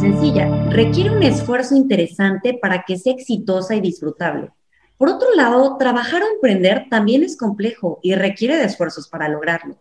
sencilla, requiere un esfuerzo interesante para que sea exitosa y disfrutable. Por otro lado, trabajar o emprender también es complejo y requiere de esfuerzos para lograrlo.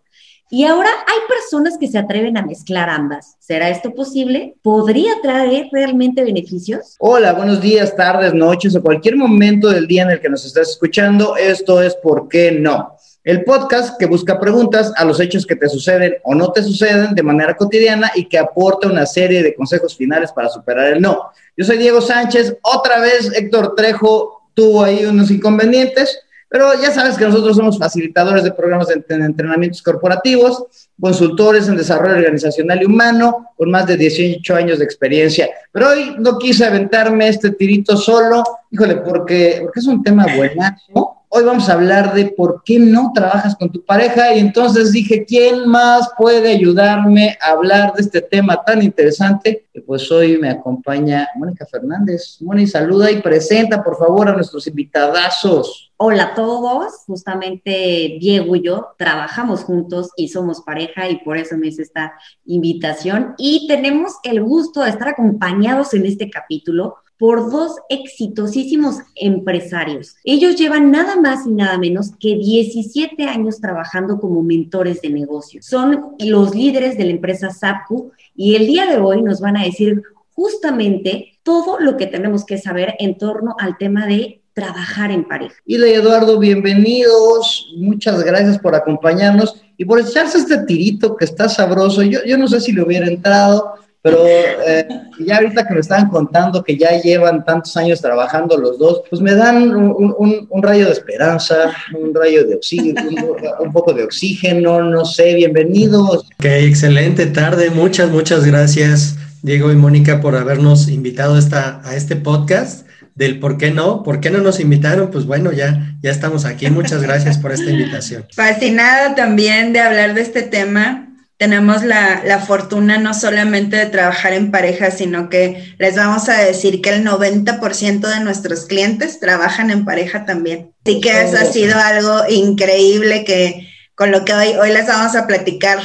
Y ahora hay personas que se atreven a mezclar ambas. ¿Será esto posible? ¿Podría traer realmente beneficios? Hola, buenos días, tardes, noches o cualquier momento del día en el que nos estás escuchando. Esto es ¿Por qué no? El podcast que busca preguntas a los hechos que te suceden o no te suceden de manera cotidiana y que aporta una serie de consejos finales para superar el no. Yo soy Diego Sánchez, otra vez Héctor Trejo tuvo ahí unos inconvenientes, pero ya sabes que nosotros somos facilitadores de programas de entrenamientos corporativos, consultores en desarrollo organizacional y humano, con más de 18 años de experiencia. Pero hoy no quise aventarme este tirito solo, híjole, porque, porque es un tema buenazo hoy vamos a hablar de por qué no trabajas con tu pareja y entonces dije, ¿quién más puede ayudarme a hablar de este tema tan interesante? Y pues hoy me acompaña Mónica Fernández. Mónica, saluda y presenta por favor a nuestros invitadazos. Hola a todos, justamente Diego y yo trabajamos juntos y somos pareja y por eso me hice esta invitación y tenemos el gusto de estar acompañados en este capítulo por dos exitosísimos empresarios. Ellos llevan nada más y nada menos que 17 años trabajando como mentores de negocios. Son los líderes de la empresa SAPU y el día de hoy nos van a decir justamente todo lo que tenemos que saber en torno al tema de trabajar en pareja. Y Eduardo, bienvenidos. Muchas gracias por acompañarnos y por echarse este tirito que está sabroso. Yo no sé si le hubiera entrado, pero eh, ya ahorita que me estaban contando que ya llevan tantos años trabajando los dos, pues me dan un, rayo de esperanza, un rayo de oxígeno, un, poco de oxígeno, no sé, bienvenidos. Ok, excelente tarde, muchas, muchas gracias Diego y Mónica por habernos invitado esta, a este podcast del por qué no, por qué no nos invitaron, pues bueno, ya, ya estamos aquí. Muchas gracias por esta invitación. Fascinada también de hablar de este tema tenemos la, fortuna no solamente de trabajar en pareja, sino que les vamos a decir que el 90% de nuestros clientes trabajan en pareja también. Así que eso ha sido algo increíble que con lo que hoy, hoy les vamos a platicar,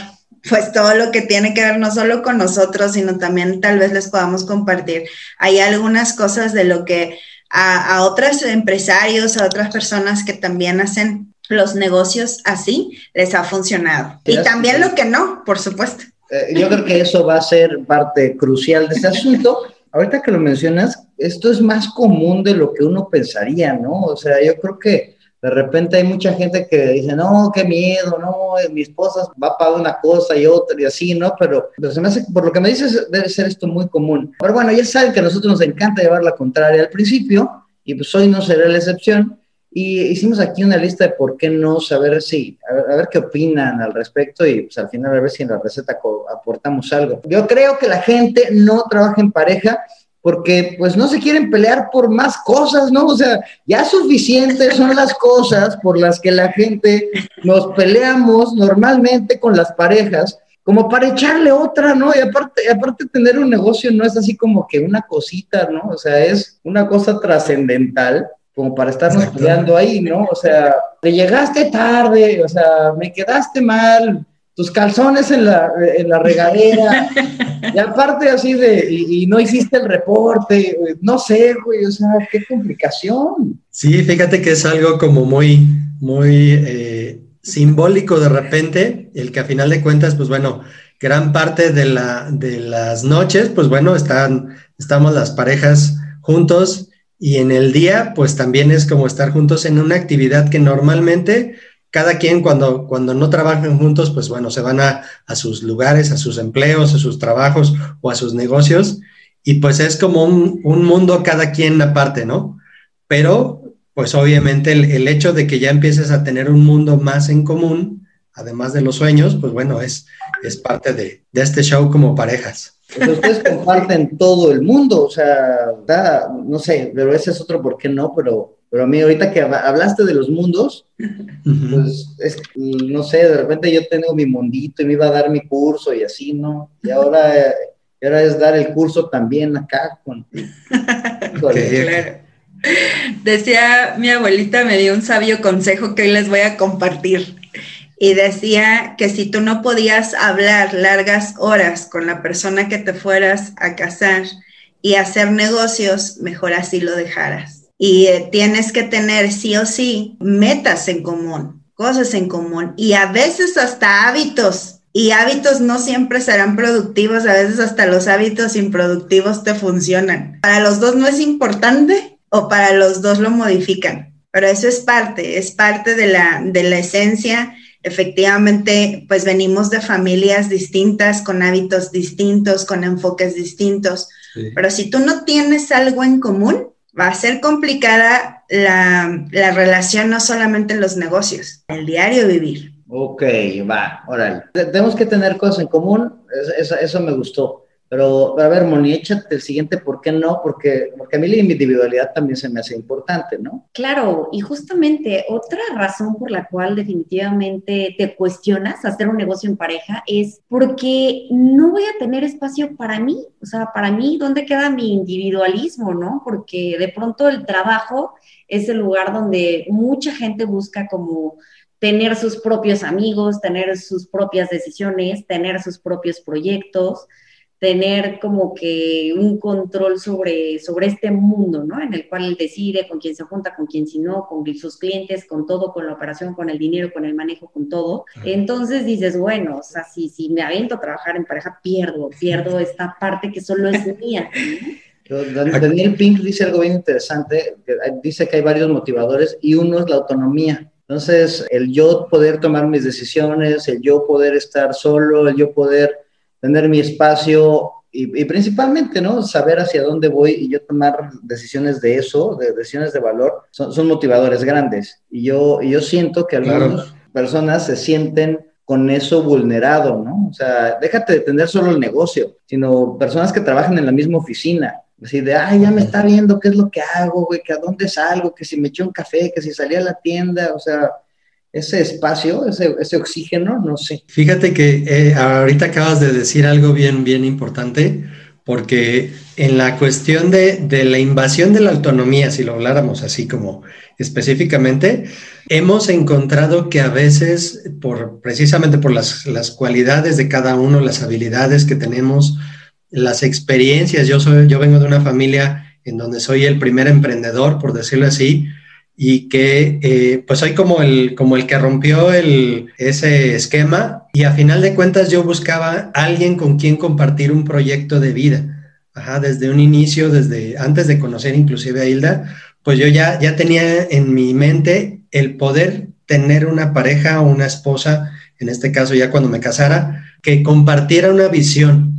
pues todo lo que tiene que ver no solo con nosotros, sino también tal vez les podamos compartir. Hay algunas cosas de lo que a, a otros empresarios, a otras personas que también hacen los negocios así les ha funcionado. Y también lo que no, por supuesto. Eh, yo creo que eso va a ser parte crucial de este asunto. Ahorita que lo mencionas, esto es más común de lo que uno pensaría, ¿no? O sea, yo creo que de repente hay mucha gente que dice, no, qué miedo, no, mi esposa va para una cosa y otra y así, ¿no? Pero, se me hace, por lo que me dices, debe ser esto muy común. Pero bueno, ya saben que a nosotros nos encanta llevar la contraria al principio y pues hoy no será la excepción. Y hicimos aquí una lista de por qué no, saber si, a ver, qué opinan al respecto y pues al final a ver si en la receta aportamos algo. Yo creo que la gente no trabaja en pareja porque pues no se quieren pelear por más cosas, ¿no? O sea, ya suficientes son las cosas por las que la gente nos peleamos normalmente con las parejas como para echarle otra, ¿no? Y aparte, aparte tener un negocio no es así como que una cosita, ¿no? O sea, es una cosa trascendental como para estarnos peleando ahí, ¿no? O sea, te llegaste tarde, o sea, me quedaste mal, tus calzones en la, en la regadera, y aparte así de, y, no hiciste el reporte, no sé, güey, o sea, qué complicación. Sí, fíjate que es algo como muy, muy eh, simbólico de repente, el que a final de cuentas, pues bueno, gran parte de, la, de las noches, pues bueno, están, estamos las parejas juntos y en el día, pues también es como estar juntos en una actividad que normalmente cada quien cuando, cuando no trabajan juntos, pues bueno, se van a, sus lugares, a sus empleos, a sus trabajos o a sus negocios. Y pues es como un, mundo cada quien aparte, ¿no? Pero pues obviamente el, hecho de que ya empieces a tener un mundo más en común, además de los sueños, pues bueno, es, es parte de, de este show como parejas. Pues ustedes comparten todo el mundo, o sea, no sé, pero ese es otro por qué no, pero, pero a mí ahorita que hablaste de los mundos, pues es, no sé, de repente yo tengo mi mundito y me iba a dar mi curso y así, ¿no? Y ahora, ahora es dar el curso también acá con... Decía mi abuelita, me dio un sabio consejo que hoy les voy a compartir y decía que si tú no podías hablar largas horas con la persona que te fueras a casar y hacer negocios, mejor así lo dejaras. Y eh, tienes que tener sí o sí metas en común, cosas en común y a veces hasta hábitos. Y hábitos no siempre serán productivos, a veces hasta los hábitos improductivos te funcionan. Para los dos no es importante o para los dos lo modifican, pero eso es parte, es parte de la, de la esencia efectivamente, pues venimos de familias distintas, con hábitos distintos, con enfoques distintos, pero si tú no tienes algo en común, va a ser complicada la, relación no solamente en los negocios, el diario vivir. Ok, va, órale. Tenemos que tener cosas en común, eso me gustó. Pero, a ver, Moni, échate el siguiente, ¿por qué no? Porque, porque a mí la individualidad también se me hace importante, ¿no? Claro, y justamente otra razón por la cual definitivamente te cuestionas hacer un negocio en pareja es porque no voy a tener espacio para mí. O sea, para mí, ¿dónde queda mi individualismo, no? Porque de pronto el trabajo es el lugar donde mucha gente busca como tener sus propios amigos, tener sus propias decisiones, tener sus propios proyectos tener como que un control sobre, sobre este mundo, ¿no? En el cual él decide con quién se junta, con quién si no, con sus clientes, con todo, con la operación, con el dinero, con el manejo, con todo. Entonces dices, bueno, o sea, si, si me aviento a trabajar en pareja, pierdo, pierdo esta parte que solo es mía. Daniel Pink dice algo bien interesante, dice que hay varios motivadores y uno es la autonomía. Entonces, el yo poder tomar mis decisiones, el yo poder estar solo, el yo poder tener mi espacio y, principalmente, ¿no? Saber hacia dónde voy y yo tomar decisiones de eso, de decisiones de valor, son, son motivadores grandes. Y yo, y yo siento que algunas personas se sienten con eso vulnerado, ¿no? O sea, déjate de tener solo el negocio, sino personas que trabajan en la misma oficina. Así de, ay, ya me está viendo qué es lo que hago, güey, que a dónde salgo, que si me eché un café, que si salí a la tienda, o sea, ese espacio, ese, ese oxígeno, no sé. Fíjate que eh, ahorita acabas de decir algo bien, bien importante, porque en la cuestión de, de, la invasión de la autonomía, si lo habláramos así como específicamente, hemos encontrado que a veces, por, precisamente por las, las cualidades de cada uno, las habilidades que tenemos, las experiencias, yo, soy, yo vengo de una familia en donde soy el primer emprendedor, por decirlo así, y que eh, pues soy como el, como el que rompió ese esquema y a final de cuentas yo buscaba alguien con quien compartir un proyecto de vida. Ajá, desde un inicio, desde antes de conocer inclusive a Hilda, pues yo ya, ya tenía en mi mente el poder tener una pareja o una esposa, en este caso ya cuando me casara, que compartiera una visión.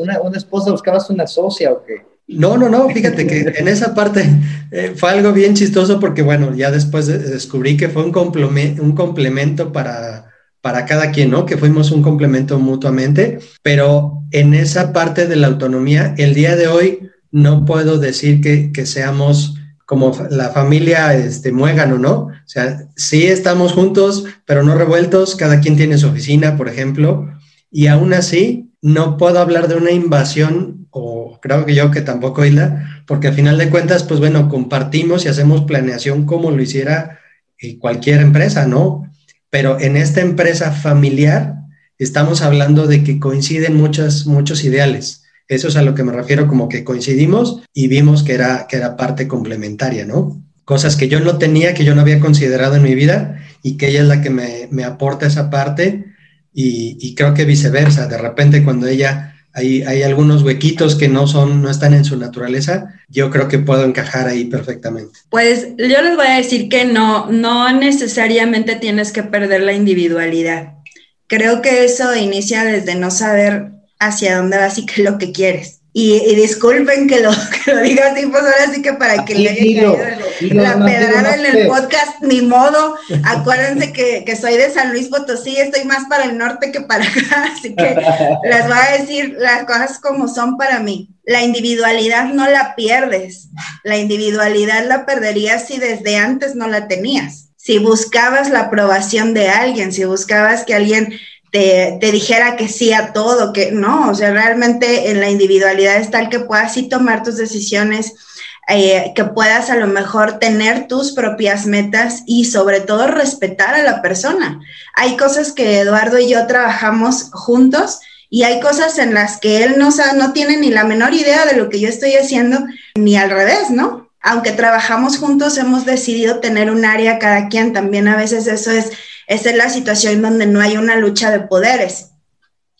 una, una esposa, buscabas una socia o qué? No, no, no, fíjate que en esa parte eh, fue algo bien chistoso porque, bueno, ya después descubrí que fue un, complemento, un complemento para, para cada quien, ¿no? Que fuimos un complemento mutuamente, pero en esa parte de la autonomía, el día de hoy no puedo decir que, que seamos como la familia este, muégano, ¿no? O sea, sí estamos juntos, pero no revueltos, cada quien tiene su oficina, por ejemplo, y aún así no puedo hablar de una invasión o creo que yo que tampoco Hilda, porque al final de cuentas, pues bueno, compartimos y hacemos planeación como lo hiciera eh, cualquier empresa, ¿no? Pero en esta empresa familiar estamos hablando de que coinciden muchos, muchos ideales. Eso es a lo que me refiero, como que coincidimos y vimos que era, que era parte complementaria, ¿no? Cosas que yo no tenía, que yo no había considerado en mi vida y que ella es la que me, aporta esa parte y creo que viceversa. De repente cuando ella hay, algunos huequitos que no son, no están en su naturaleza, yo creo que puedo encajar ahí perfectamente. Pues yo les voy a decir que no, no necesariamente tienes que perder la individualidad. Creo que eso inicia desde no saber hacia dónde vas y qué es lo que quieres. Y, disculpen que lo, que lo diga así, pues ahora sí que para que le haya la pedrada en el podcast, ni modo. Acuérdense que, que, soy de San Luis Potosí, estoy más para el norte que para acá, así que les voy a decir las cosas como son para mí. La individualidad no la pierdes, la individualidad la perderías si desde antes no la tenías. Si buscabas la aprobación de alguien, si buscabas que alguien te, dijera que sí a todo, que no, o sea, realmente en la individualidad es tal que puedas sí tomar tus decisiones eh, que puedas a lo mejor tener tus propias metas y sobre todo respetar a la persona. Hay cosas que Eduardo y yo trabajamos juntos y hay cosas en las que él no, no tiene ni la menor idea de lo que yo estoy haciendo, ni al revés, ¿no? Aunque trabajamos juntos, hemos decidido tener un área cada quien. También a veces eso es, esa es la situación donde no hay una lucha de poderes.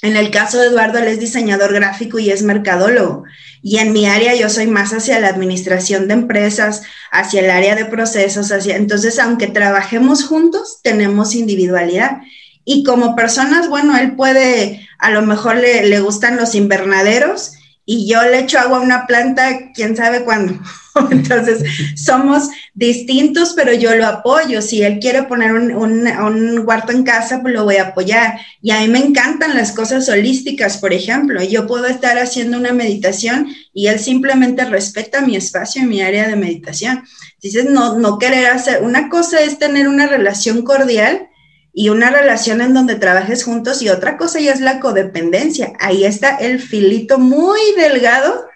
En el caso de Eduardo, él es diseñador gráfico y es mercadólogo. Y en mi área yo soy más hacia la administración de empresas, hacia el área de procesos, hacia... Entonces, aunque trabajemos juntos, tenemos individualidad. Y como personas, bueno, él puede, a lo mejor le, le gustan los invernaderos y yo le echo agua a una planta, quién sabe cuándo. Entonces, somos distintos, pero yo lo apoyo. Si él quiere poner un, un, huerto en casa, pues lo voy a apoyar. Y a mí me encantan las cosas holísticas, por ejemplo. Yo puedo estar haciendo una meditación y él simplemente respeta mi espacio y mi área de meditación. Dices, no, no querer hacer. Una cosa es tener una relación cordial y una relación en donde trabajes juntos y otra cosa ya es la codependencia. Ahí está el filito muy delgado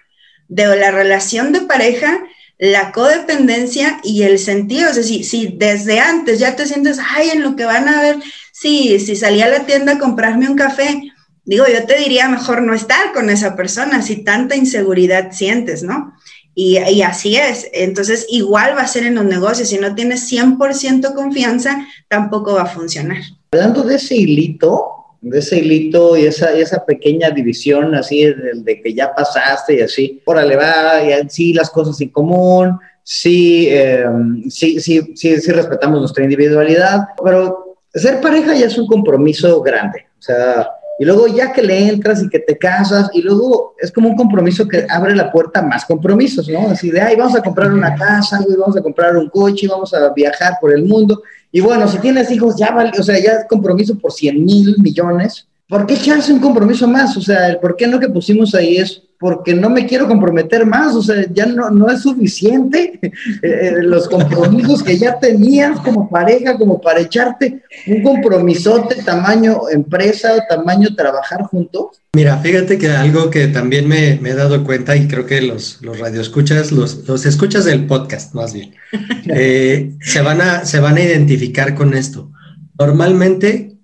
de la relación de pareja, la codependencia y el sentido. Sea, si, si desde antes ya te sientes, ay, en lo que van a ver, sí, si salí a la tienda a comprarme un café, digo, yo te diría mejor no estar con esa persona si tanta inseguridad sientes, ¿no? Y, así es. Entonces, igual va a ser en los negocios. Si no tienes 100% confianza, tampoco va a funcionar. Hablando de ese hilito, de ese hilito y esa, esa pequeña división así de, que ya pasaste y así, órale, va, y sí, las cosas en común, sí, em, sí, sí, sí, sí respetamos nuestra individualidad, pero ser pareja ya es un compromiso grande. O sea, y luego ya que le entras y que te casas, y luego es como un compromiso que abre la puerta a más compromisos, ¿no? Así de, ay, vamos a comprar una casa, y vamos a comprar un coche, vamos a viajar por el mundo. Y bueno, si tienes hijos, ya vale, o sea, ya es compromiso por 100 mil millones. ¿Por qué echarse un compromiso más? O sea, el por qué no que pusimos ahí es porque no me quiero comprometer más, o sea, ya no, no es suficiente eh, eh, los compromisos que ya tenías como pareja, como para echarte un compromisote tamaño empresa o tamaño trabajar juntos. Mira, fíjate que algo que también me, he dado cuenta y creo que los, los radioescuchas, los, los escuchas del podcast más bien, eh, se, van a, se van a identificar con esto. Normalmente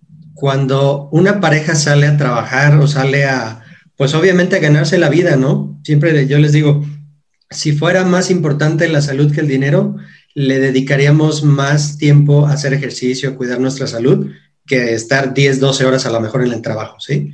cuando una pareja sale a trabajar o sale a, pues obviamente a ganarse la vida, ¿no? Siempre yo les digo, si fuera más importante la salud que el dinero, le dedicaríamos más tiempo a hacer ejercicio, a cuidar nuestra salud, que estar 10, 12 horas a lo mejor en el trabajo, ¿sí?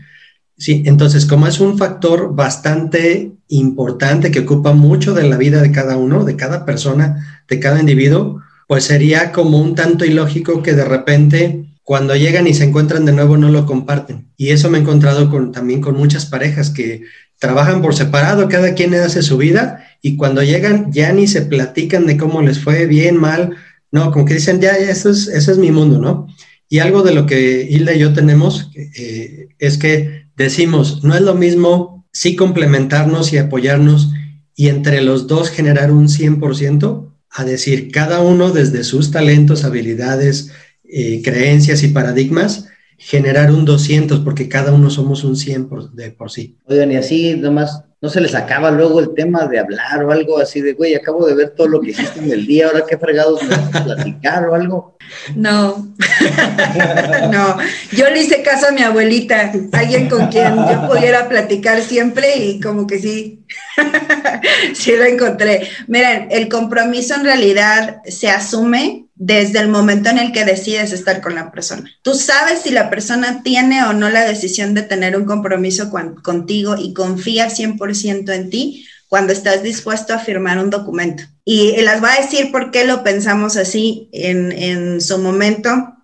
Sí, entonces como es un factor bastante importante que ocupa mucho de la vida de cada uno, de cada persona, de cada individuo, pues sería como un tanto ilógico que de repente cuando llegan y se encuentran de nuevo no lo comparten. Y eso me he encontrado con, también con muchas parejas que trabajan por separado, cada quien hace su vida y cuando llegan ya ni se platican de cómo les fue, bien, mal, no, como que dicen, ya, eso es, eso es mi mundo, ¿no? Y algo de lo que Hilda y yo tenemos eh, es que decimos, no es lo mismo sí complementarnos y apoyarnos y entre los dos generar un 100%, a decir, cada uno desde sus talentos, habilidades, eh, creencias y paradigmas, generar un 200, porque cada uno somos un 100 por, de por sí. Oigan, y así nomás, ¿no se les acaba luego el tema de hablar o algo así de, güey, acabo de ver todo lo que hiciste en el día, ahora qué fregados me vas a platicar o algo? No, no, yo le hice caso a mi abuelita, alguien con quien yo pudiera platicar siempre y como que sí, sí lo encontré. Miren, el compromiso en realidad se asume desde el momento en el que decides estar con la persona. Tú sabes si la persona tiene o no la decisión de tener un compromiso contigo y confía 100% en ti cuando estás dispuesto a firmar un documento. Y, las voy a decir por qué lo pensamos así en, en su momento.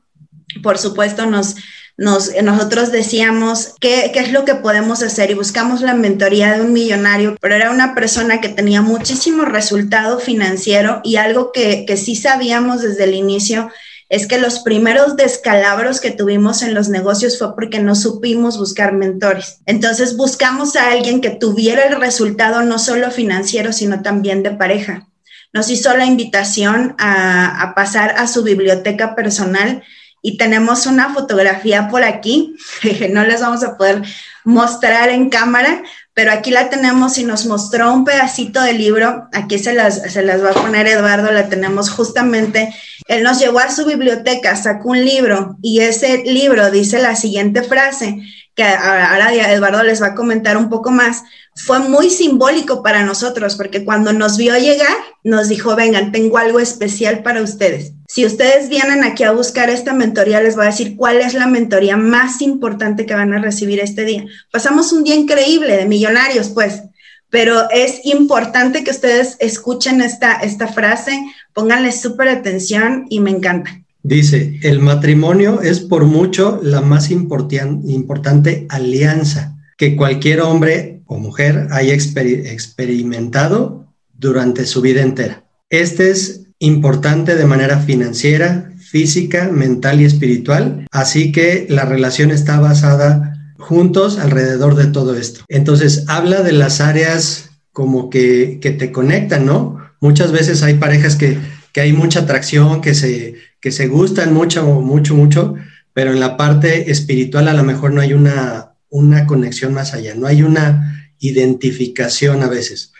Por supuesto, nos nosotros decíamos ¿qué, qué es lo que podemos hacer y buscamos la mentoría de un millonario, pero era una persona que tenía muchísimo resultado financiero y algo que, que sí sabíamos desde el inicio es que los primeros descalabros que tuvimos en los negocios fue porque no supimos buscar mentores. Entonces buscamos a alguien que tuviera el resultado no solo financiero, sino también de pareja. Nos hizo la invitación a, a pasar a su biblioteca personal y tenemos una fotografía por aquí, no les vamos a poder mostrar en cámara, pero aquí la tenemos y nos mostró un pedacito del libro. Aquí se las, se las va a poner Eduardo, la tenemos justamente. Él nos llevó a su biblioteca, sacó un libro y ese libro dice la siguiente frase, que ahora Eduardo les va a comentar un poco más, fue muy simbólico para nosotros porque cuando nos vio llegar, nos dijo, vengan, tengo algo especial para ustedes. Si ustedes vienen aquí a buscar esta mentoría, les voy a decir cuál es la mentoría más importante que van a recibir este día. Pasamos un día increíble de millonarios, pues, pero es importante que ustedes escuchen esta, esta frase, pónganle súper atención y me encanta. Dice, el matrimonio es por mucho la más importante alianza que cualquier hombre o mujer haya experimentado durante su vida entera. Este es importante de manera financiera, física, mental y espiritual, así que la relación está basada juntos alrededor de todo esto. Entonces, habla de las áreas como que, que te conectan, ¿no? Muchas veces hay parejas que, que hay mucha atracción, que se que se gustan mucho, mucho, mucho, pero en la parte espiritual a lo mejor no hay una, una conexión más allá, no hay una identificación a veces.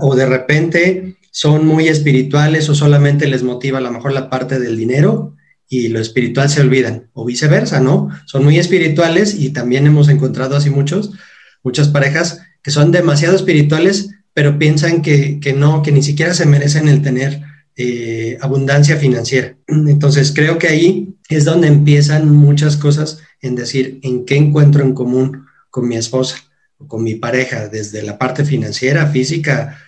O de repente son muy espirituales o solamente les motiva a lo mejor la parte del dinero y lo espiritual se olvidan, o viceversa, ¿no? Son muy espirituales y también hemos encontrado así muchos, muchas parejas que son demasiado espirituales, pero piensan que, que no, que ni siquiera se merecen el tener eh, abundancia financiera. Entonces creo que ahí es donde empiezan muchas cosas en decir en qué encuentro en común con mi esposa o con mi pareja, desde la parte financiera, física.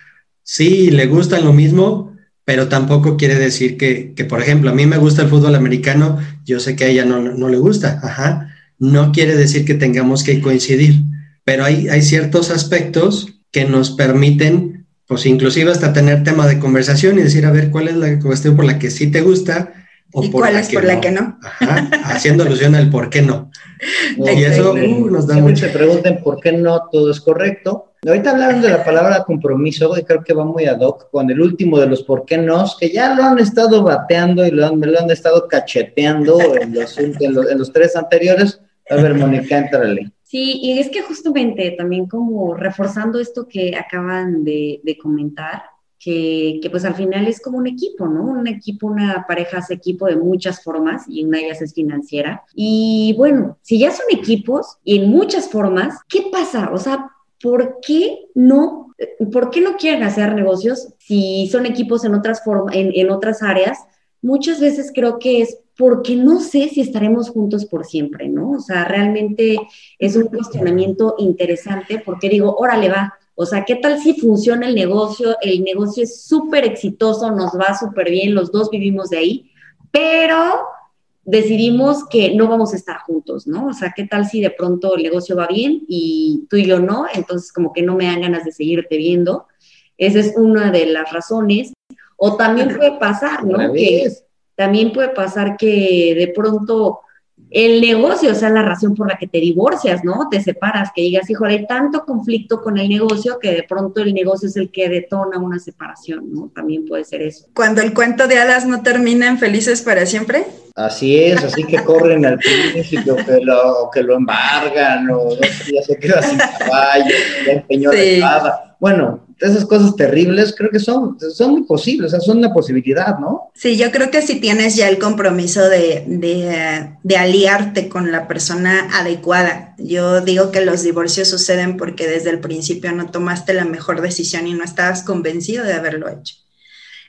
Sí, le gustan lo mismo, pero tampoco quiere decir que, que, por ejemplo, a mí me gusta el fútbol americano, yo sé que a ella no, no le gusta, ajá. No quiere decir que tengamos que coincidir, pero hay, hay ciertos aspectos que nos permiten pues inclusive hasta tener tema de conversación y decir, a ver, ¿cuál es la cuestión por la que sí te gusta? O ¿Y por cuál es por la que no? Ajá, haciendo alusión al por qué no. y eso uh, nos da mucho. Se pregunten por qué no todo es correcto. Ahorita hablaron de la palabra compromiso y creo que va muy ad hoc con el último de los por qué no, que ya lo han estado bateando y lo han, me lo han estado cacheteando en los, en los, en los tres anteriores. A ver, Mónica, entrale. Sí, y es que justamente también como reforzando esto que acaban de, comentar, que, que, pues al final es como un equipo, ¿no? Un equipo, una pareja es equipo de muchas formas y una de ellas es financiera. Y bueno, si ya son equipos y en muchas formas, ¿qué pasa? O sea, ¿por qué no, por qué no quieren hacer negocios si son equipos en otras, formas, en, en otras áreas? Muchas veces creo que es porque no sé si estaremos juntos por siempre, ¿no? O sea, realmente es un cuestionamiento interesante porque digo, órale va, o sea, ¿qué tal si funciona el negocio? El negocio es súper exitoso, nos va súper bien, los dos vivimos de ahí, pero decidimos que no vamos a estar juntos, ¿no? O sea, ¿qué tal si de pronto el negocio va bien y tú y yo no? Entonces, como que no me dan ganas de seguirte viendo. Esa es una de las razones. O también puede pasar, ¿no? Que, también puede pasar que de pronto el negocio sea la razón por la que te divorcias, ¿no? Te separas, que digas, hijo, hay tanto conflicto con el negocio que de pronto el negocio es el que detona una separación, ¿no? También puede ser eso. Cuando el cuento de hadas no termina en felices para siempre. Así es, así que corren al príncipe que lo, que lo embargan, o ya se queda sin caballo, ya empeñó la espada. Bueno, esas cosas terribles creo que son, son posibles, o sea, son una posibilidad, ¿no? Sí, yo creo que si tienes ya el compromiso de, de, aliarte con la persona adecuada, yo digo que los divorcios suceden porque desde el principio no tomaste la mejor decisión y no estabas convencido de haberlo hecho.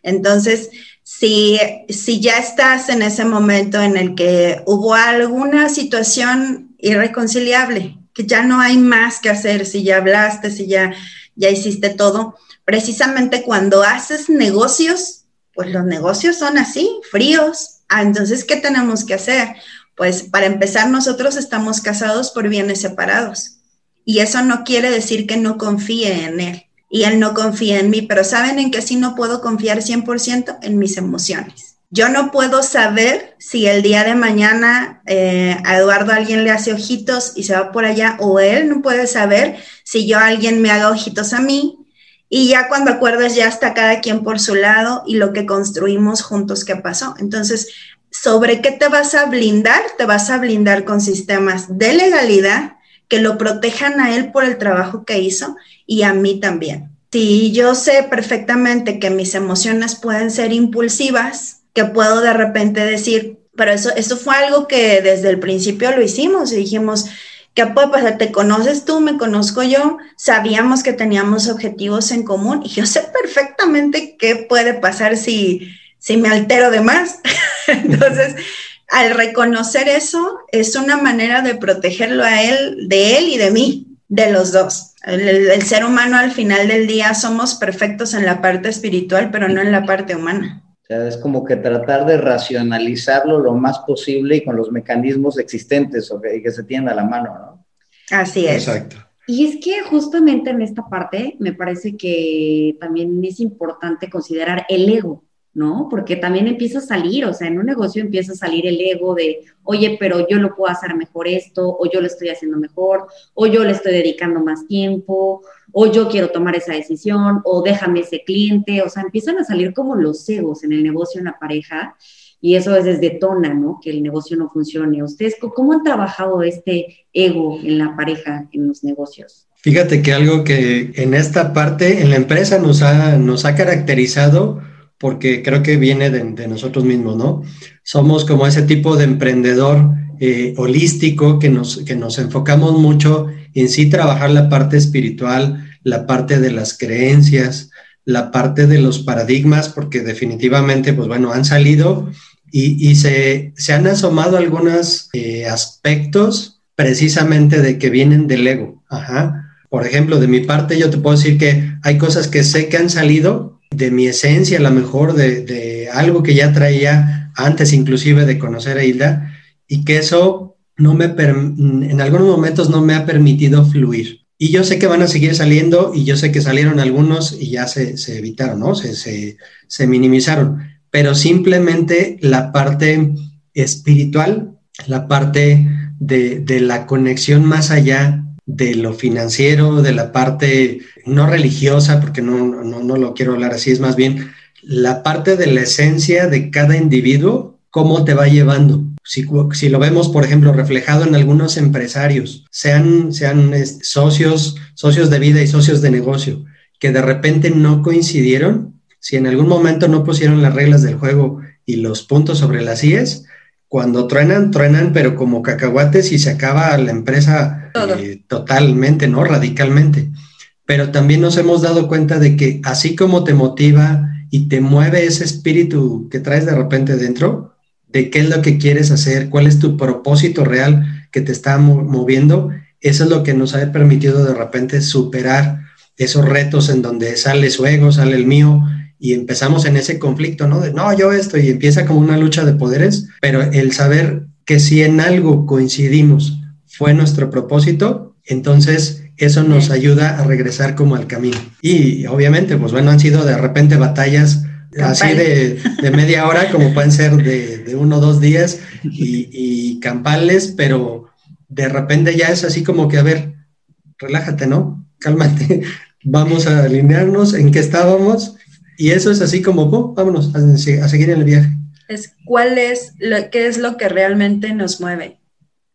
Entonces, si, si ya estás en ese momento en el que hubo alguna situación irreconciliable, que ya no hay más que hacer, si ya hablaste, si ya ya hiciste todo. Precisamente cuando haces negocios, pues los negocios son así, fríos. Ah, entonces, ¿qué tenemos que hacer? Pues para empezar, nosotros estamos casados por bienes separados. Y eso no quiere decir que no confíe en él y él no confía en mí, pero ¿saben en qué sí no puedo confiar 100%? En mis emociones. Yo no puedo saber si el día de mañana eh, a Eduardo alguien le hace ojitos y se va por allá, o él no puede saber si yo alguien me haga ojitos a mí. Y ya cuando acuerdas, ya está cada quien por su lado y lo que construimos juntos que pasó. Entonces, ¿sobre qué te vas a blindar? Te vas a blindar con sistemas de legalidad que lo protejan a él por el trabajo que hizo y a mí también. Si yo sé perfectamente que mis emociones pueden ser impulsivas, que puedo de repente decir, pero eso, eso fue algo que desde el principio lo hicimos y dijimos, ¿qué puede pasar? ¿Te conoces tú? ¿Me conozco yo? Sabíamos que teníamos objetivos en común y yo sé perfectamente qué puede pasar si, si me altero de más. Entonces, al reconocer eso, es una manera de protegerlo a él, de él y de mí, de los dos. El, ser humano al final del día somos perfectos en la parte espiritual, pero no en la parte humana. O sea, es como que tratar de racionalizarlo lo más posible y con los mecanismos existentes o que, que se tienen a la mano, ¿no? Así es. Exacto. Y es que justamente en esta parte me parece que también es importante considerar el ego, ¿no? Porque también empieza a salir, o sea, en un negocio empieza a salir el ego de, oye, pero yo lo puedo hacer mejor esto, o yo lo estoy haciendo mejor, o yo le estoy dedicando más tiempo, o yo quiero tomar esa decisión, o déjame ese cliente, o sea, empiezan a salir como los egos en el negocio, en la pareja, y eso a veces detona, ¿no? Que el negocio no funcione. ¿Ustedes cómo han trabajado este ego en la pareja, en los negocios? Fíjate que algo que en esta parte, en la empresa nos ha, nos ha caracterizado, porque creo que viene de, nosotros mismos, ¿no? Somos como ese tipo de emprendedor eh, holístico que nos, que nos enfocamos mucho en sí trabajar la parte espiritual, la parte de las creencias, la parte de los paradigmas, porque definitivamente, pues bueno, han salido y, se, han asomado algunos eh, aspectos precisamente de que vienen del ego. Ajá. Por ejemplo, de mi parte, yo te puedo decir que hay cosas que sé que han salido de mi esencia, a lo mejor de, algo que ya traía antes inclusive de conocer a Hilda, y que eso no me en algunos momentos no me ha permitido fluir. Y yo sé que van a seguir saliendo y yo sé que salieron algunos y ya se, evitaron, ¿no? Se, se, minimizaron. Pero simplemente la parte espiritual, la parte de, de la conexión más allá de lo financiero, de la parte no religiosa, porque no, no, lo quiero hablar así, es más bien la parte de la esencia de cada individuo, cómo te va llevando. Si, si, lo vemos, por ejemplo, reflejado en algunos empresarios, sean, sean socios, socios de vida y socios de negocio, que de repente no coincidieron, si en algún momento no pusieron las reglas del juego y los puntos sobre las IES, cuando truenan, truenan, pero como cacahuates y se acaba la empresa eh, totalmente, ¿no? Radicalmente. Pero también nos hemos dado cuenta de que así como te motiva y te mueve ese espíritu que traes de repente dentro, de qué es lo que quieres hacer, cuál es tu propósito real que te está moviendo, eso es lo que nos ha permitido de repente superar esos retos en donde sale su ego, sale el mío, y empezamos en ese conflicto, ¿no? De no, yo esto, y empieza como una lucha de poderes, pero el saber que si en algo coincidimos fue nuestro propósito, entonces eso nos ayuda a regresar como al camino. Y obviamente, pues bueno, han sido de repente batallas así de, media hora, como pueden ser de, uno o dos días, y, y campales, pero de repente ya es así como que, a ver, relájate, ¿no? Cálmate, vamos a alinearnos en qué estábamos y eso es así como, vámonos a, seguir en el viaje. Es cuál es, lo, qué es lo que realmente nos mueve.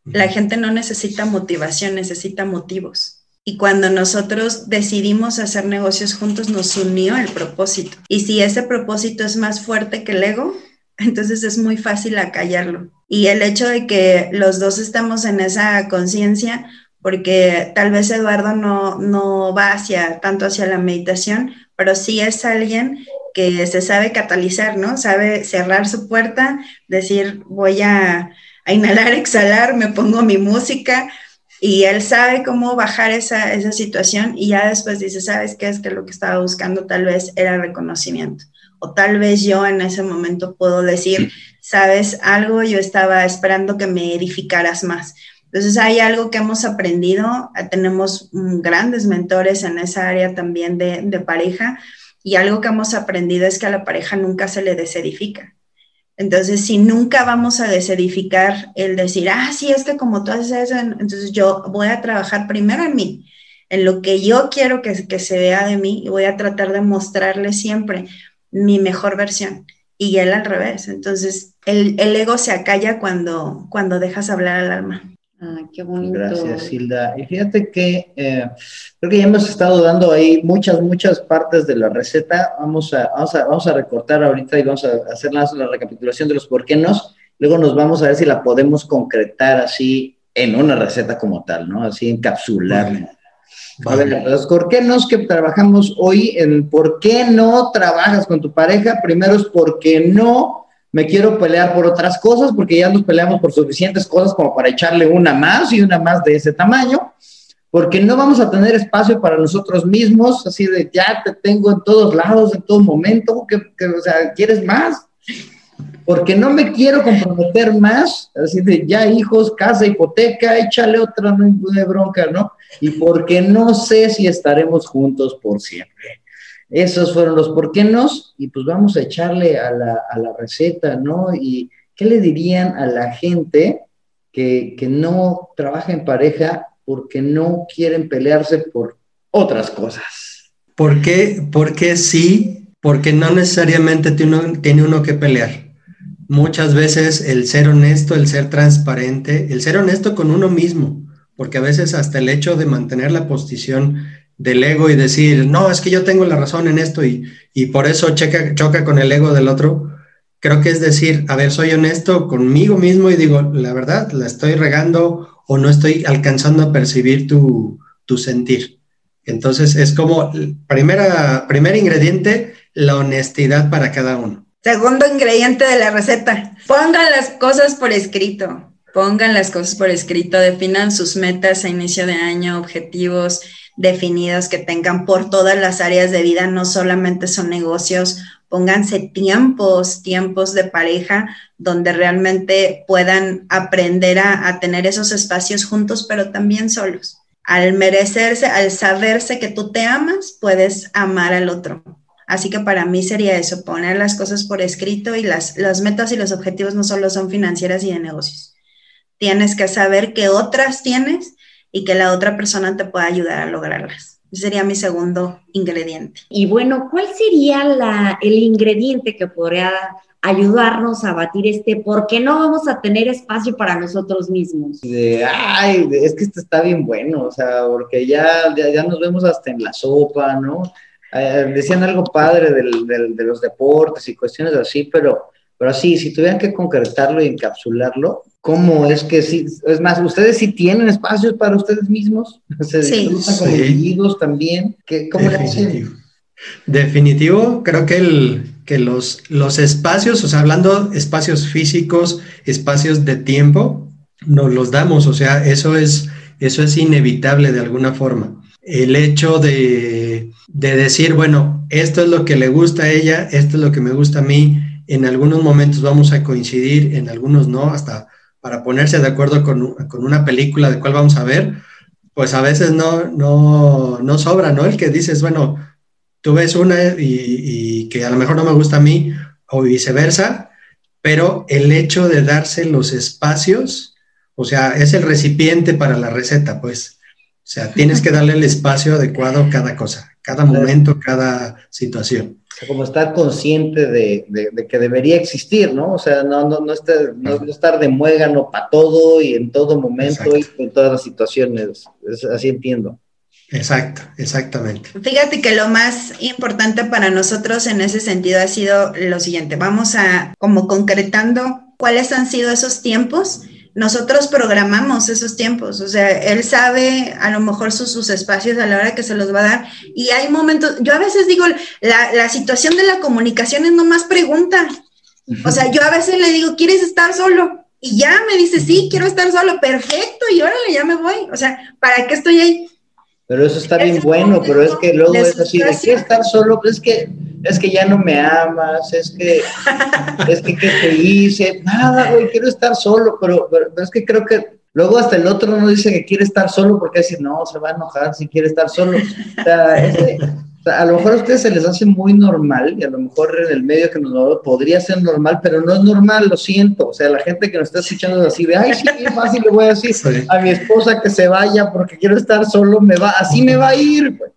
La gente no necesita motivación, necesita motivos. Y cuando nosotros decidimos hacer negocios juntos, nos unió el propósito. Y si ese propósito es más fuerte que el ego, entonces es muy fácil acallarlo. Y el hecho de que los dos estamos en esa conciencia, porque tal vez Eduardo no, no va hacia tanto hacia la meditación, pero sí es alguien que se sabe catalizar, ¿no? Sabe cerrar su puerta, decir, voy a, inhalar, exhalar, me pongo mi música, y él sabe cómo bajar esa, esa situación y ya después dice, ¿sabes qué? Es que lo que estaba buscando tal vez era reconocimiento. O tal vez yo en ese momento puedo decir, ¿sabes algo? Yo estaba esperando que me edificaras más. Entonces hay algo que hemos aprendido, eh, tenemos mm, grandes mentores en esa área también de, pareja y algo que hemos aprendido es que a la pareja nunca se le desedifica. Entonces, si nunca vamos a desedificar el decir, ah, sí, es que como tú haces eso, entonces yo voy a trabajar primero en mí, en lo que yo quiero que, se vea de mí y voy a tratar de mostrarle siempre mi mejor versión y él al revés. Entonces, el, el ego se acalla cuando, cuando dejas hablar al alma. Ah, qué bonito. Gracias, Hilda. Y fíjate que eh, creo que ya hemos estado dando ahí muchas, muchas partes de la receta. Vamos a, vamos a, vamos a recortar ahorita y vamos a hacer la, la recapitulación de los por qué nos. Luego nos vamos a ver si la podemos concretar así en una receta como tal, ¿no? Así encapsularla. A ver, los por qué nos que trabajamos hoy en por qué no trabajas con tu pareja. Primero es porque no me quiero pelear por otras cosas, porque ya nos peleamos por suficientes cosas como para echarle una más y una más de ese tamaño, porque no vamos a tener espacio para nosotros mismos, así de ya te tengo en todos lados, en todo momento, que, o sea, ¿quieres más? Porque no me quiero comprometer más, así de ya hijos, casa, hipoteca, échale otra de bronca, ¿no? Y porque no sé si estaremos juntos por siempre. Esos fueron los por qué nos, y pues vamos a echarle a la, a la receta, ¿no? Y qué le dirían a la gente que, que no trabaja en pareja porque no quieren pelearse por otras cosas. ¿Por qué, ¿Por qué sí? Porque no necesariamente tiene uno, tiene uno que pelear. Muchas veces el ser honesto, el ser transparente, el ser honesto con uno mismo, porque a veces hasta el hecho de mantener la posición del ego y decir, no, es que yo tengo la razón en esto y, por eso checa, choca con el ego del otro, creo que es decir, a ver, soy honesto conmigo mismo y digo, la verdad, la estoy regando o no estoy alcanzando a percibir tu, tu sentir. Entonces es como, primera, primer ingrediente, la honestidad para cada uno. Segundo ingrediente de la receta, pongan las cosas por escrito, pongan las cosas por escrito, definan sus metas a inicio de año, objetivos, definidos que tengan por todas las áreas de vida, no solamente son negocios, pónganse tiempos, tiempos de pareja donde realmente puedan aprender a, a, tener esos espacios juntos, pero también solos. Al merecerse, al saberse que tú te amas, puedes amar al otro. Así que para mí sería eso, poner las cosas por escrito y las, las metas y los objetivos no solo son financieras y de negocios. Tienes que saber qué otras tienes y que la otra persona te pueda ayudar a lograrlas. Ese sería mi segundo ingrediente. Y bueno, ¿cuál sería la, el ingrediente que podría ayudarnos a batir este, porque no vamos a tener espacio para nosotros mismos. ay, es que esto está bien bueno, o sea, porque ya, ya, nos vemos hasta en la sopa, ¿no? Eh, decían algo padre del, del, de los deportes y cuestiones así, pero, pero sí, si tuvieran que concretarlo y encapsularlo, ¿Cómo es que sí? Es más, ¿ustedes sí tienen espacios para ustedes mismos? ¿Se sí. disfrutan como individuos también? ¿Qué, ¿Cómo Definitivo. Definitivo, creo que, el, que los, los espacios, o sea, hablando espacios físicos, espacios de tiempo, nos los damos, o sea, eso es, eso es inevitable de alguna forma. El hecho de, de decir, bueno, esto es lo que le gusta a ella, esto es lo que me gusta a mí, en algunos momentos vamos a coincidir, en algunos no, hasta para ponerse de acuerdo con, con, una película de cuál vamos a ver, pues a veces no, no, no sobra, ¿no? El que dices, bueno, tú ves una y, y, que a lo mejor no me gusta a mí o viceversa, pero el hecho de darse los espacios, o sea, es el recipiente para la receta, pues. O sea, tienes que darle el espacio adecuado a cada cosa, cada momento, cada situación como estar consciente de, que debería existir, ¿no? O sea, no, no, no, estar, no, estar de muégano para todo y en todo momento y en todas las situaciones. así entiendo. Exacto, exactamente. Fíjate que lo más importante para nosotros en ese sentido ha sido lo siguiente. Vamos a como concretando cuáles han sido esos tiempos nosotros programamos esos tiempos, o sea, él sabe a lo mejor sus, sus, espacios a la hora que se los va a dar y hay momentos, yo a veces digo, la, la situación de la comunicación es nomás pregunta, o sea, yo a veces le digo, ¿quieres estar solo? Y ya me dice, sí, quiero estar solo, perfecto, y órale, ya me voy, o sea, ¿para qué estoy ahí? Pero eso está bien bueno, pero es que luego es así, de qué estar solo, pues es que es que ya no me amas, es que, es que, ¿qué te hice? Nada, güey, quiero estar solo, pero, pero, es que creo que luego hasta el otro no dice que quiere estar solo porque dice, no, se va a enojar si quiere estar solo. O sea, a lo mejor a ustedes se les hace muy normal y a lo mejor en el medio que nos podría ser normal, pero no es normal, lo siento. O sea, la gente que nos está escuchando es así de, ay, sí, es fácil, le voy a decir a mi esposa que se vaya porque quiero estar solo, me va, así me va a ir. Pues.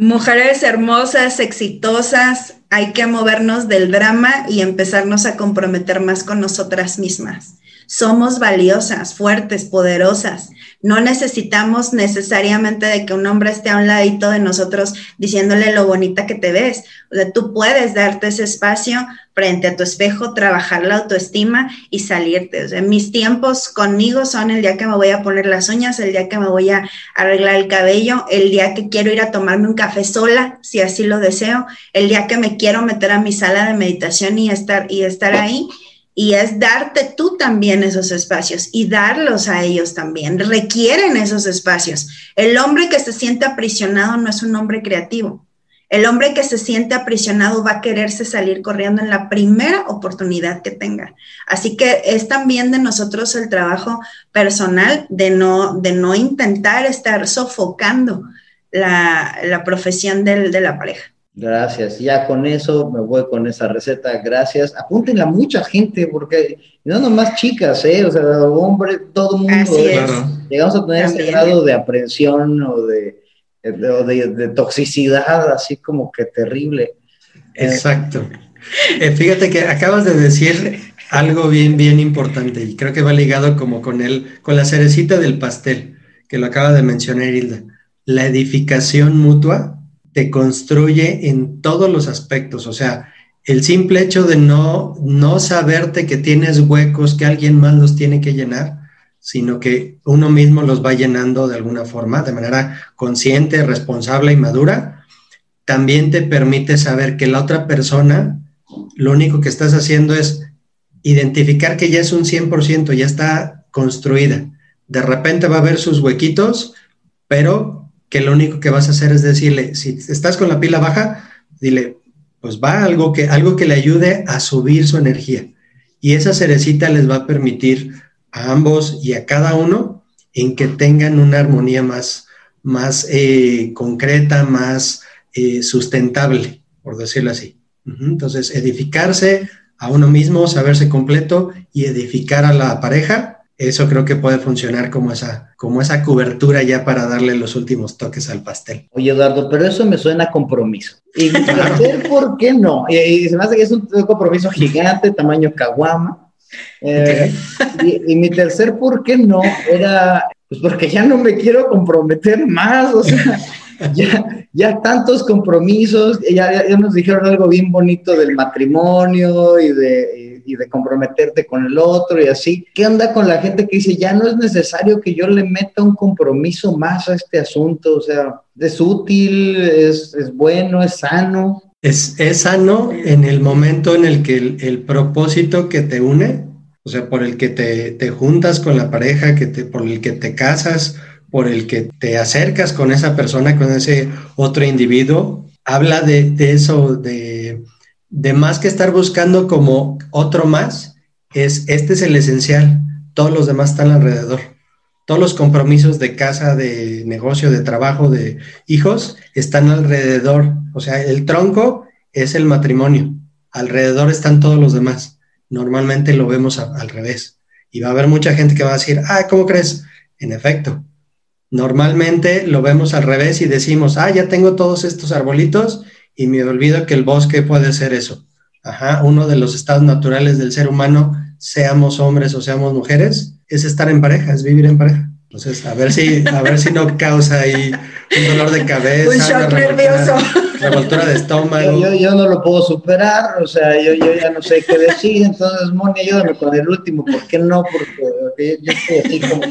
Mujeres hermosas, exitosas, hay que movernos del drama y empezarnos a comprometer más con nosotras mismas. somos valiosas, fuertes, poderosas. No necesitamos necesariamente de que un hombre esté a un ladito de nosotros diciéndole lo bonita que te ves. O sea, tú puedes darte ese espacio frente a tu espejo, trabajar la autoestima y salirte. O mis tiempos conmigo son el día que me voy a poner las uñas, el día que me voy a arreglar el cabello, el día que quiero ir a tomarme un café sola, si así lo deseo, el día que me quiero meter a mi sala de meditación y estar, y estar ahí y es darte tú también esos espacios y darlos a ellos también. Requieren esos espacios. El hombre que se siente aprisionado no es un hombre creativo. El hombre que se siente aprisionado va a quererse salir corriendo en la primera oportunidad que tenga. Así que es también de nosotros el trabajo personal de no, de no intentar estar sofocando la, la profesión del, de la pareja. Gracias. Ya con eso me voy con esa receta. Gracias. Apúntenla a mucha gente, porque no nomás chicas, ¿eh? O sea, hombre, todo el mundo. Llegamos a tener ese grado de aprensión o de, de, toxicidad, así como que terrible. Exacto. Eh, fíjate que acabas de decir algo bien, bien importante y creo que va ligado como con el, con la cerecita del pastel, que lo acaba de mencionar Hilda. La edificación mutua te construye en todos los aspectos. O sea, el simple hecho de no, no saberte que tienes huecos, que alguien más los tiene que llenar, sino que uno mismo los va llenando de alguna forma, de manera consciente, responsable y madura, también te permite saber que la otra persona, lo único que estás haciendo es identificar que ya es un 100%, ya está construida. De repente va a haber sus huequitos, pero que lo único que vas a hacer es decirle, si estás con la pila baja, dile, pues va algo que, algo que le ayude a subir su energía. Y esa cerecita les va a permitir a ambos y a cada uno en que tengan una armonía más, más eh, concreta, más eh, sustentable, por decirlo así. Entonces, edificarse a uno mismo, saberse completo y edificar a la pareja eso creo que puede funcionar como esa, como esa cobertura ya para darle los últimos toques al pastel. Oye, Eduardo, pero eso me suena a compromiso. Y hacer, ¿por qué no? Y, se me hace que es un compromiso gigante, tamaño caguama. Eh, y, mi tercer ¿por qué no? Era, pues porque ya no me quiero comprometer más, o sea, ya, ya tantos compromisos, ya, ya, nos dijeron algo bien bonito del matrimonio y de, y de comprometerte con el otro y así. ¿Qué onda con la gente que dice, ya no es necesario que yo le meta un compromiso más a este asunto? O sea, es útil, es, es bueno, es sano. Es, es, sano en el momento en el que el, propósito que te une, o sea, por el que te, te juntas con la pareja, que te, por el que te casas, por el que te acercas con esa persona, con ese otro individuo, habla de, de eso, de de más que estar buscando como otro más, es este es el esencial, todos los demás están alrededor. Todos los compromisos de casa, de negocio, de trabajo, de hijos, están alrededor. O sea, el tronco es el matrimonio. Alrededor están todos los demás. Normalmente lo vemos al revés. Y va a haber mucha gente que va a decir, ah, ¿cómo crees? En efecto, normalmente lo vemos al revés y decimos, ah, ya tengo todos estos arbolitos y me olvido que el bosque puede ser eso. Ajá, uno de los estados naturales del ser humano, seamos hombres o seamos mujeres, es estar en pareja, es vivir en pareja. Entonces, a ver si, a ver si no causa ahí un dolor de cabeza. Un shock nervioso. Revoltura de estómago. Yo, yo, no lo puedo superar, o sea, yo, yo ya no sé qué decir. Entonces, Moni, ayúdame con el último. ¿Por qué no? Porque yo estoy así como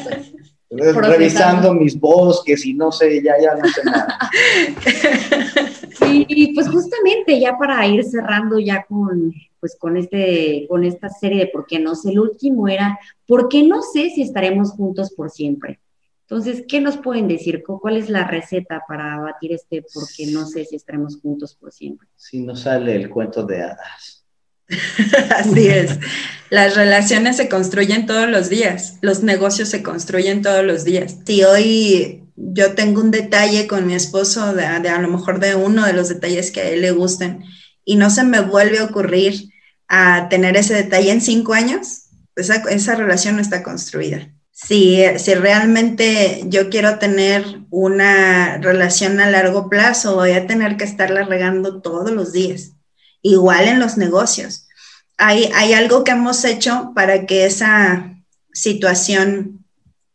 revisando mis bosques y no sé, ya, ya no sé nada. Y pues justamente ya para ir cerrando ya con, pues con, este, con esta serie de por qué no sé, el último era, ¿por qué no sé si estaremos juntos por siempre? Entonces, ¿qué nos pueden decir? ¿Cuál es la receta para batir este por qué no sé si estaremos juntos por siempre? Si no sale el cuento de hadas. Así es. Las relaciones se construyen todos los días, los negocios se construyen todos los días. Si hoy yo tengo un detalle con mi esposo de, a lo mejor de uno de los detalles que a él le gusten y no se me vuelve a ocurrir a tener ese detalle en cinco años, esa, esa relación no está construida. Si, si realmente yo quiero tener una relación a largo plazo, voy a tener que estarla regando todos los días. Igual en los negocios. Hay, hay algo que hemos hecho para que esa, situación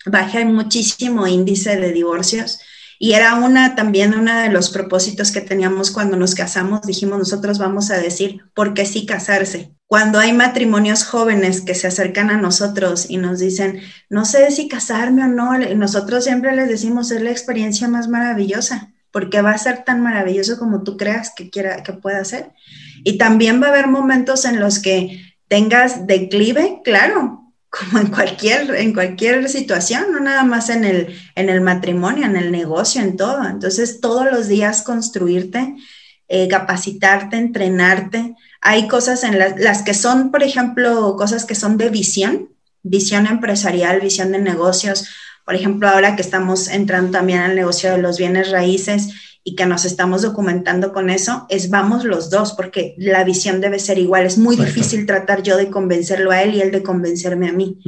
baje muchísimo índice de divorcios. Y era una también uno de los propósitos que teníamos cuando nos casamos. Dijimos, nosotros vamos a decir, ¿por qué sí casarse? Cuando hay matrimonios jóvenes que se acercan a nosotros y nos dicen, no sé si casarme o no, nosotros siempre les decimos, es la experiencia más maravillosa, porque va a ser tan maravilloso como tú creas que, quiera, que pueda ser. Y también va a haber momentos en los que tengas declive, claro, como en cualquier, en cualquier situación, no nada más en el, en el matrimonio, en el negocio, en todo. Entonces, todos los días construirte, eh, capacitarte, entrenarte. Hay cosas en las, las que son, por ejemplo, cosas que son de visión, visión empresarial, visión de negocios. Por ejemplo, ahora que estamos entrando también al negocio de los bienes raíces, y que nos estamos documentando con eso, es vamos los dos, porque la visión debe ser igual. Es muy difícil tratar yo de convencerlo a él y él de convencerme a mí.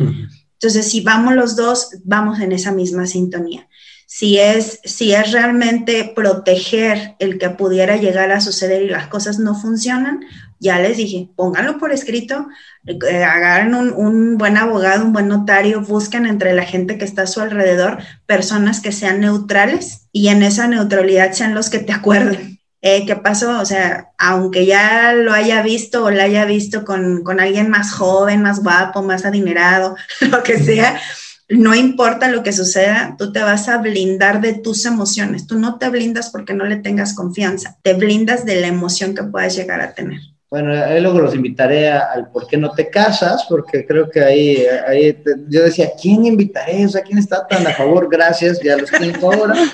Entonces, si vamos los dos, vamos en esa misma sintonía. Si es, si es realmente proteger el que pudiera llegar a suceder y las cosas no funcionan, ya les dije, pónganlo por escrito, eh, agarren un, buen abogado, un buen notario, busquen entre la gente que está a su alrededor personas que sean neutrales y en esa neutralidad sean los que te acuerden. Eh, ¿Qué pasó? O sea, aunque ya lo haya visto o la haya visto con, con alguien más joven, más guapo, más adinerado, lo que sea, no importa lo que suceda, tú te vas a blindar de tus emociones. Tú no te blindas porque no le tengas confianza, te blindas de la emoción que puedas llegar a tener. Bueno, ahí luego los invitaré al por qué no te casas, porque creo que ahí, ahí yo decía, ¿quién invitaré? O sea, ¿quién está tan a favor? Gracias, ya los tengo ahora.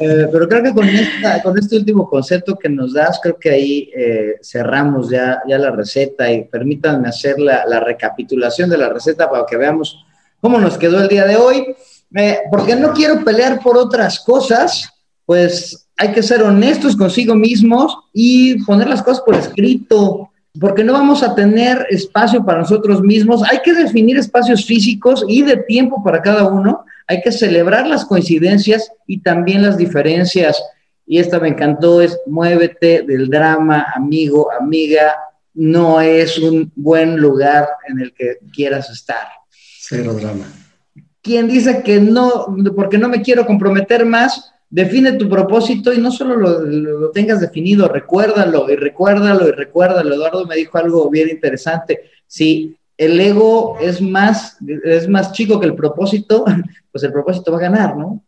Eh, pero creo que con, con este último concepto que nos das, creo que ahí eh, cerramos ya, ya la receta y permítanme hacer la, la, recapitulación de la receta para que veamos cómo nos quedó el día de hoy. Eh, porque no quiero pelear por otras cosas, pues hay que ser honestos consigo mismos y poner las cosas por escrito, porque no vamos a tener espacio para nosotros mismos. Hay que definir espacios físicos y de tiempo para cada uno. Hay que celebrar las coincidencias y también las diferencias. Y esta me encantó, es muévete del drama, amigo, amiga. No es un buen lugar en el que quieras estar. Cero drama. Quien dice que no, porque no me quiero comprometer más, define tu propósito y no solo lo, tengas definido, recuérdalo y recuérdalo y recuérdalo. Eduardo me dijo algo bien interesante. Si el ego es más, es más chico que el propósito, pues el propósito va a ganar, ¿no?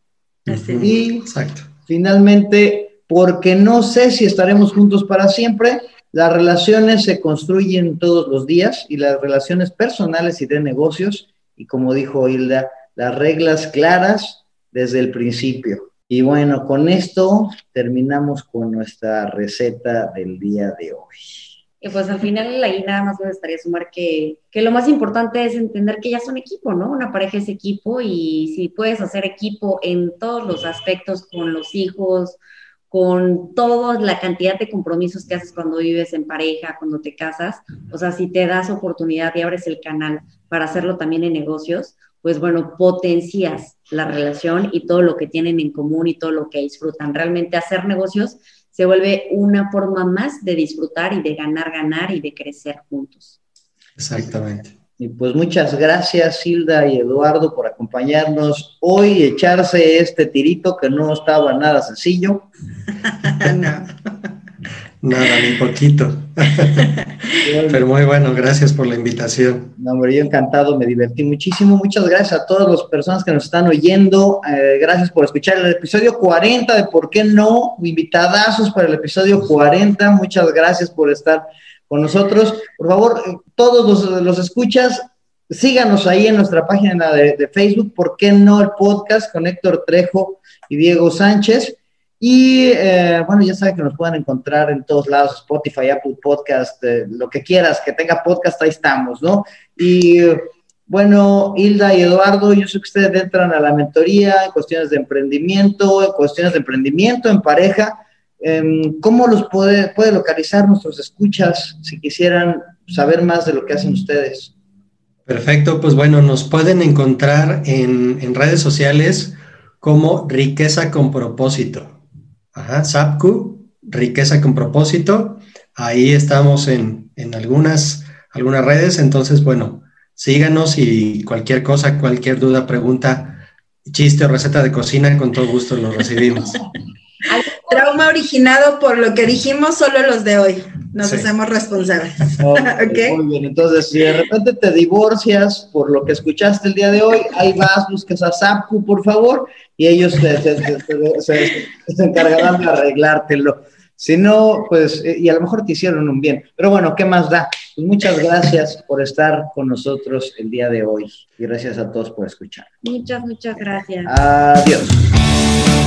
Y Exacto. finalmente, porque no sé si estaremos juntos para siempre, las relaciones se construyen todos los días y las relaciones personales y de negocios, y como dijo Hilda, las reglas claras desde el principio. Y bueno, con esto terminamos con nuestra receta del día de hoy. Y pues al final ahí nada más me gustaría sumar que, que, lo más importante es entender que ya son equipo, ¿no? Una pareja es equipo y si puedes hacer equipo en todos los aspectos con los hijos, con toda la cantidad de compromisos que haces cuando vives en pareja, cuando te casas, o sea, si te das oportunidad y abres el canal para hacerlo también en negocios, pues bueno, potencias la relación y todo lo que tienen en común y todo lo que disfrutan. Realmente hacer negocios se vuelve una forma más de disfrutar y de ganar, ganar y de crecer juntos. Exactamente. Y pues muchas gracias, Hilda y Eduardo, por acompañarnos hoy echarse este tirito que no estaba nada sencillo. no. Nada, ni poquito. Pero muy bueno, gracias por la invitación. No, hombre, yo encantado, me divertí muchísimo. Muchas gracias a todas las personas que nos están oyendo. Eh, gracias por escuchar el episodio 40 de ¿Por qué no? Invitadazos para el episodio 40. Muchas gracias por estar con nosotros. Por favor, eh, todos los, los escuchas, síganos ahí en nuestra página de, de Facebook, ¿Por qué no? El podcast con Héctor Trejo y Diego Sánchez. Y eh, bueno, ya saben que nos pueden encontrar en todos lados, Spotify, Apple Podcast, eh, lo que quieras, que tenga podcast, ahí estamos, ¿no? Y bueno, Hilda y Eduardo, yo sé que ustedes entran a la mentoría en cuestiones de emprendimiento, en cuestiones de emprendimiento en pareja. Em, ¿Cómo los puede, puede localizar nuestros escuchas si quisieran saber más de lo que hacen ustedes? Perfecto, pues bueno, nos pueden encontrar en, en redes sociales como Riqueza con Propósito. Ajá, SAPCU, riqueza con propósito. Ahí estamos en, algunas, algunas redes, entonces, bueno, síganos y cualquier cosa, cualquier duda, pregunta, chiste o receta de cocina, con todo gusto lo recibimos. Trauma originado por lo que dijimos, solo los de hoy. Nos hacemos responsables. Muy bien, entonces si de repente te divorcias por lo que escuchaste el día de hoy, ahí vas, busques a Zapku, por favor, y ellos se, encargarán de arreglártelo. Si no, pues, eh, y a lo mejor te hicieron un bien. Pero bueno, ¿qué más da? Pues muchas gracias por estar con nosotros el día de hoy y gracias a todos por escuchar. Muchas, muchas gracias. Adiós.